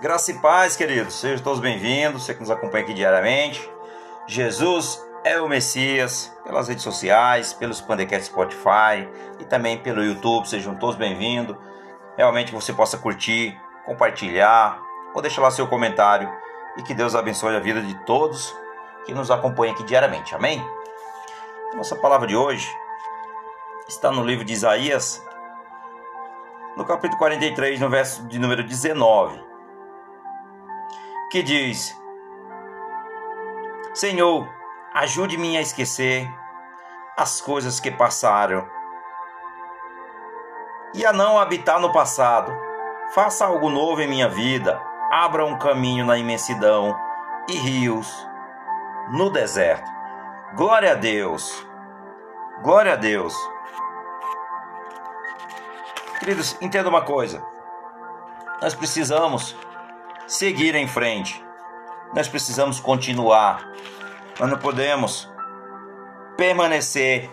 Graça e paz, queridos. Sejam todos bem-vindos. Você que nos acompanha aqui diariamente. Jesus é o Messias. Pelas redes sociais, pelos Pandecasts Spotify e também pelo YouTube. Sejam todos bem-vindos. Realmente você possa curtir, compartilhar ou deixar lá seu comentário. E que Deus abençoe a vida de todos que nos acompanham aqui diariamente. Amém? Nossa palavra de hoje está no livro de Isaías, no capítulo 43, no verso de número 19 que diz: Senhor, ajude-me a esquecer as coisas que passaram e a não habitar no passado. Faça algo novo em minha vida. Abra um caminho na imensidão e rios no deserto. Glória a Deus. Glória a Deus. Queridos, entenda uma coisa. Nós precisamos seguir em frente. Nós precisamos continuar. Nós não podemos permanecer.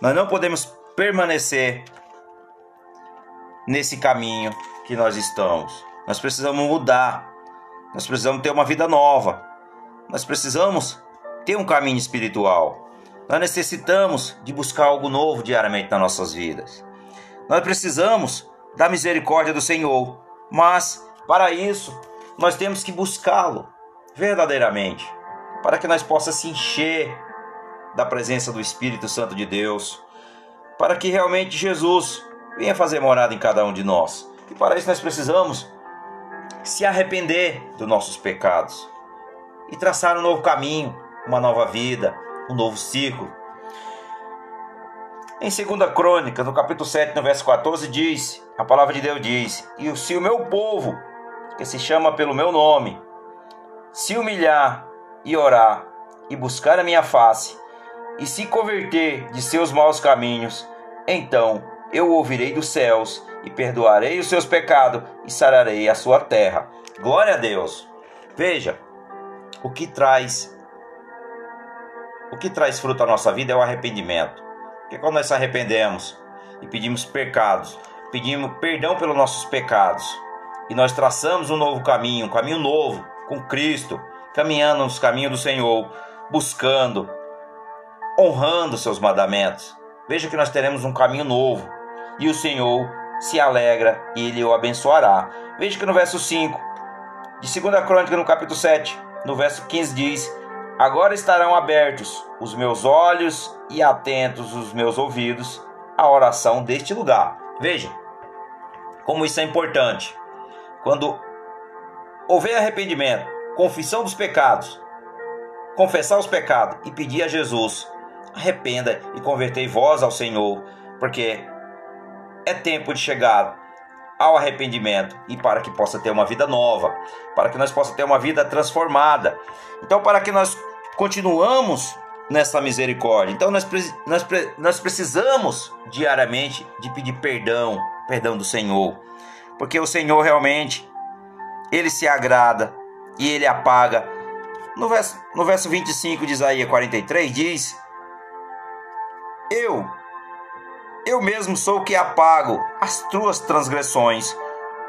Nós não podemos permanecer nesse caminho que nós estamos. Nós precisamos mudar. Nós precisamos ter uma vida nova. Nós precisamos ter um caminho espiritual. Nós necessitamos de buscar algo novo diariamente nas nossas vidas. Nós precisamos da misericórdia do Senhor. Mas, para isso, nós temos que buscá-lo verdadeiramente, para que nós possamos se encher da presença do Espírito Santo de Deus, para que realmente Jesus venha fazer morada em cada um de nós. E para isso nós precisamos se arrepender dos nossos pecados e traçar um novo caminho, uma nova vida, um novo ciclo. Em 2 Crônica, no capítulo 7, no verso 14, diz: a palavra de Deus diz: E se o meu povo, que se chama pelo meu nome, se humilhar e orar e buscar a minha face, e se converter de seus maus caminhos, então eu ouvirei dos céus e perdoarei os seus pecados e sararei a sua terra. Glória a Deus. Veja, o que traz o que traz fruto à nossa vida é o arrependimento. Porque quando nós se arrependemos e pedimos pecados, pedimos perdão pelos nossos pecados e nós traçamos um novo caminho, um caminho novo com Cristo, caminhando nos caminhos do Senhor, buscando, honrando seus mandamentos. Veja que nós teremos um caminho novo e o Senhor se alegra e ele o abençoará. Veja que no verso 5 de 2 Crônica, no capítulo 7, no verso 15 diz: Agora estarão abertos os meus olhos e atentos os meus ouvidos à oração deste lugar. Veja como isso é importante. Quando houver arrependimento, confissão dos pecados, confessar os pecados e pedir a Jesus, arrependa e convertei vós ao Senhor, porque é tempo de chegar ao arrependimento e para que possa ter uma vida nova, para que nós possa ter uma vida transformada. Então, para que nós continuamos nessa misericórdia. Então nós, nós, nós precisamos diariamente de pedir perdão, perdão do Senhor. Porque o Senhor realmente, Ele se agrada e Ele apaga. No verso, no verso 25 de Isaías 43 diz: Eu, eu mesmo sou o que apago as tuas transgressões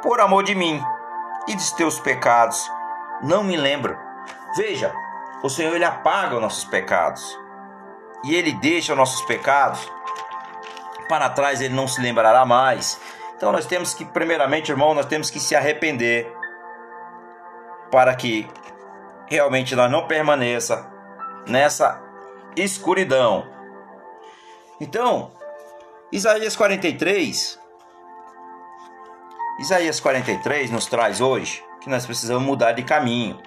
por amor de mim e dos teus pecados. Não me lembro. Veja, o Senhor ele apaga os nossos pecados. E ele deixa os nossos pecados. Para trás, ele não se lembrará mais. Então nós temos que, primeiramente, irmão, nós temos que se arrepender. Para que realmente nós não permaneça nessa escuridão. Então, Isaías 43 Isaías 43 nos traz hoje que nós precisamos mudar de caminho,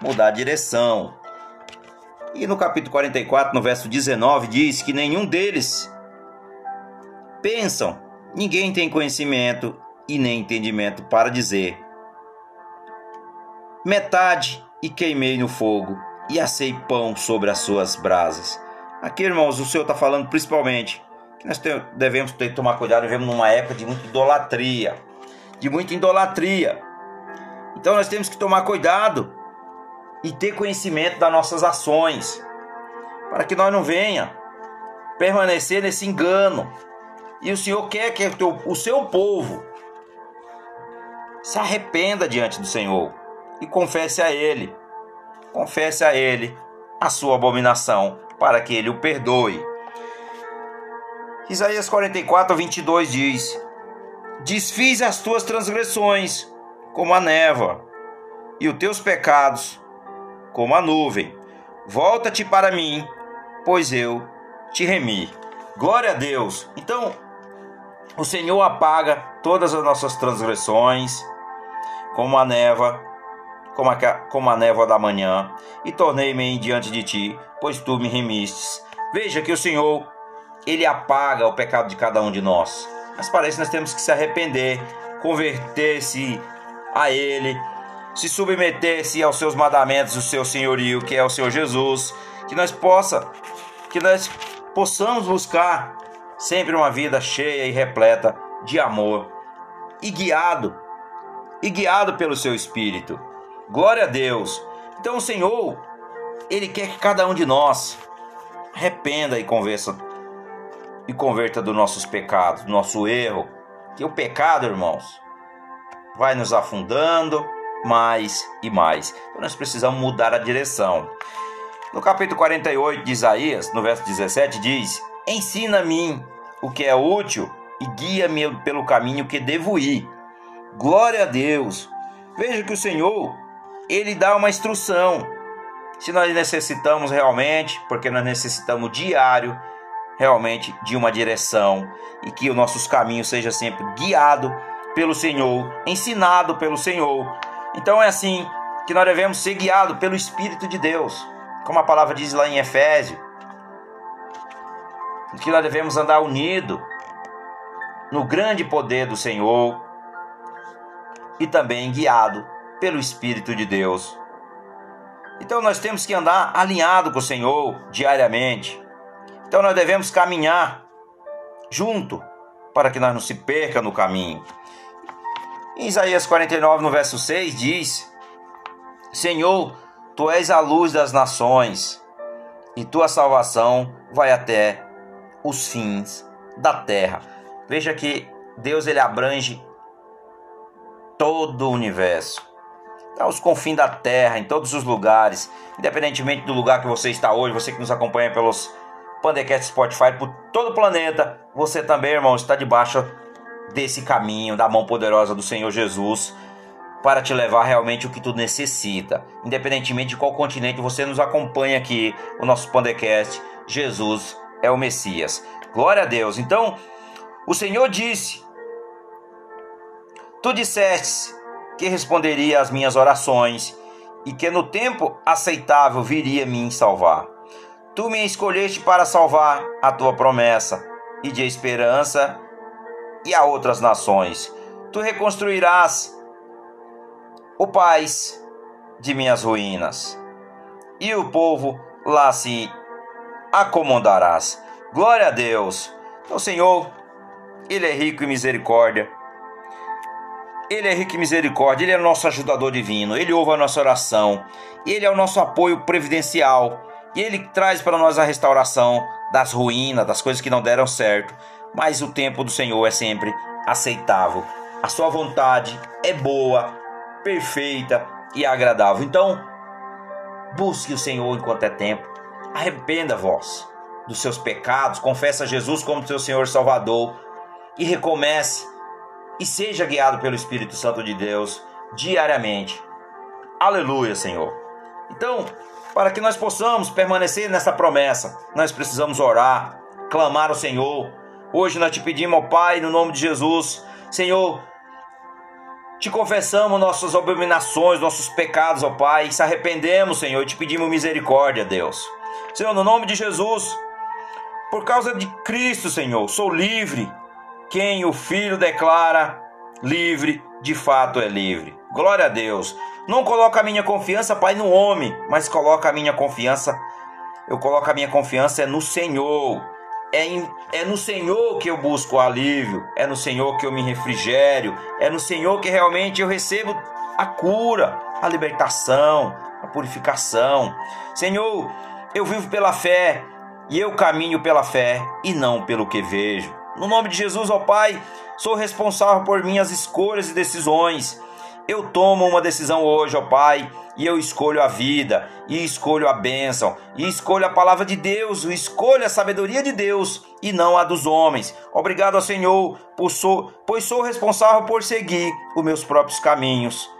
mudar de direção, e no capítulo 44, no verso 19, diz que nenhum deles pensam, ninguém tem conhecimento e nem entendimento para dizer: metade e queimei no fogo e assei pão sobre as suas brasas. Aqui, irmãos, o Senhor está falando principalmente que nós devemos ter, tomar cuidado, vivemos numa época de muita idolatria, de muita idolatria. Então nós temos que tomar cuidado e ter conhecimento das nossas ações, para que nós não venha permanecer nesse engano. E o Senhor quer que o seu povo se arrependa diante do Senhor e confesse a Ele. Confesse a Ele a sua abominação, para que Ele o perdoe. Isaías 44, 22 diz: Desfiz as tuas transgressões como a névoa, e os teus pecados como a nuvem. Volta-te para mim, pois eu te remi. Glória a Deus. Então, o Senhor apaga todas as nossas transgressões, como a névoa, como a, como a névoa da manhã, e tornei-me diante de ti, pois tu me remistes. Veja que o Senhor, ele apaga o pecado de cada um de nós. Mas parece que nós temos que se arrepender, converter-se a Ele, se submeter-se aos seus mandamentos, o seu senhorio, que é o Senhor Jesus, que nós possa, que nós possamos buscar sempre uma vida cheia e repleta de amor e guiado e guiado pelo seu espírito. Glória a Deus. Então o Senhor, ele quer que cada um de nós arrependa e conversa e converta dos nossos pecados, do nosso erro. Que o pecado, irmãos, vai nos afundando mais e mais. Então nós precisamos mudar a direção. No capítulo 48 de Isaías, no verso 17, diz: Ensina-me o que é útil e guia-me pelo caminho que devo ir. Glória a Deus. Veja que o Senhor, ele dá uma instrução. Se nós necessitamos realmente, porque nós necessitamos diário, realmente de uma direção e que os nossos caminhos seja sempre guiado pelo Senhor, ensinado pelo Senhor. Então é assim que nós devemos ser guiados pelo Espírito de Deus, como a palavra diz lá em Efésio, que nós devemos andar unido no grande poder do Senhor e também guiado pelo Espírito de Deus. Então nós temos que andar alinhado com o Senhor diariamente. Então nós devemos caminhar junto para que nós não se perca no caminho. Em Isaías 49, no verso 6, diz: Senhor, tu és a luz das nações, e tua salvação vai até os fins da terra. Veja que Deus ele abrange todo o universo. Aos confins da terra, em todos os lugares, independentemente do lugar que você está hoje, você que nos acompanha pelos Pandecast Spotify, por todo o planeta, você também, irmão, está debaixo desse caminho, da mão poderosa do Senhor Jesus, para te levar realmente o que tu necessita. Independentemente de qual continente você nos acompanha aqui, o nosso podcast, Jesus é o Messias. Glória a Deus. Então, o Senhor disse: Tu disseste que responderia às minhas orações e que no tempo aceitável viria me salvar. Tu me escolheste para salvar a tua promessa e de esperança e a outras nações. Tu reconstruirás o paz de minhas ruínas, e o povo lá se acomodarás. Glória a Deus. Então, Senhor, Ele é rico em misericórdia. Ele é rico em misericórdia, Ele é nosso ajudador divino, Ele ouve a nossa oração, Ele é o nosso apoio previdencial, e Ele traz para nós a restauração das ruínas, das coisas que não deram certo mas o tempo do Senhor é sempre aceitável. A sua vontade é boa, perfeita e agradável. Então, busque o Senhor enquanto é tempo. Arrependa vós dos seus pecados, confessa Jesus como seu Senhor Salvador e recomece e seja guiado pelo Espírito Santo de Deus diariamente. Aleluia, Senhor. Então, para que nós possamos permanecer nessa promessa, nós precisamos orar, clamar ao Senhor, Hoje nós te pedimos, ó Pai, no nome de Jesus, Senhor, te confessamos nossas abominações, nossos pecados, ó Pai, se arrependemos, Senhor, e te pedimos misericórdia, Deus. Senhor, no nome de Jesus, por causa de Cristo, Senhor, sou livre. Quem o Filho declara livre, de fato é livre. Glória a Deus. Não coloca a minha confiança, Pai, no homem, mas coloca a minha confiança, eu coloco a minha confiança é no Senhor é, em, é no Senhor que eu busco alívio, é no Senhor que eu me refrigério, é no Senhor que realmente eu recebo a cura, a libertação, a purificação. Senhor, eu vivo pela fé e eu caminho pela fé e não pelo que vejo. No nome de Jesus, ó Pai, sou responsável por minhas escolhas e decisões. Eu tomo uma decisão hoje, ó Pai, e eu escolho a vida, e escolho a bênção, e escolho a palavra de Deus, e escolho a sabedoria de Deus e não a dos homens. Obrigado ao Senhor, sou, pois sou responsável por seguir os meus próprios caminhos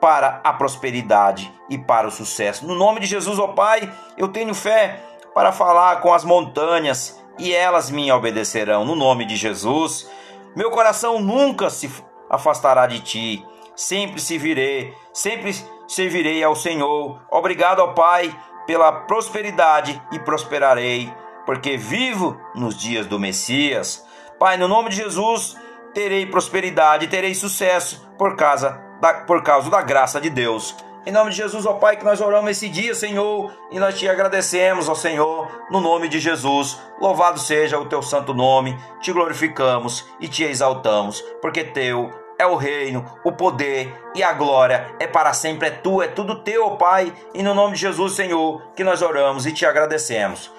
para a prosperidade e para o sucesso. No nome de Jesus, ó Pai, eu tenho fé para falar com as montanhas e elas me obedecerão. No nome de Jesus, meu coração nunca se afastará de ti sempre servirei, sempre servirei ao Senhor. Obrigado, ó Pai, pela prosperidade e prosperarei, porque vivo nos dias do Messias. Pai, no nome de Jesus, terei prosperidade, terei sucesso por causa da, por causa da graça de Deus. Em nome de Jesus, ó Pai, que nós oramos esse dia, Senhor, e nós te agradecemos, ó Senhor, no nome de Jesus. Louvado seja o teu santo nome, te glorificamos e te exaltamos, porque teu é o reino, o poder e a glória é para sempre, é tu, é tudo teu, Pai. E no nome de Jesus, Senhor, que nós oramos e te agradecemos.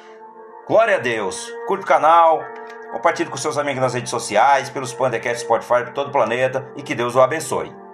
Glória a Deus. Curta o canal, compartilhe com seus amigos nas redes sociais, pelos podcasts Spotify, por todo o planeta e que Deus o abençoe.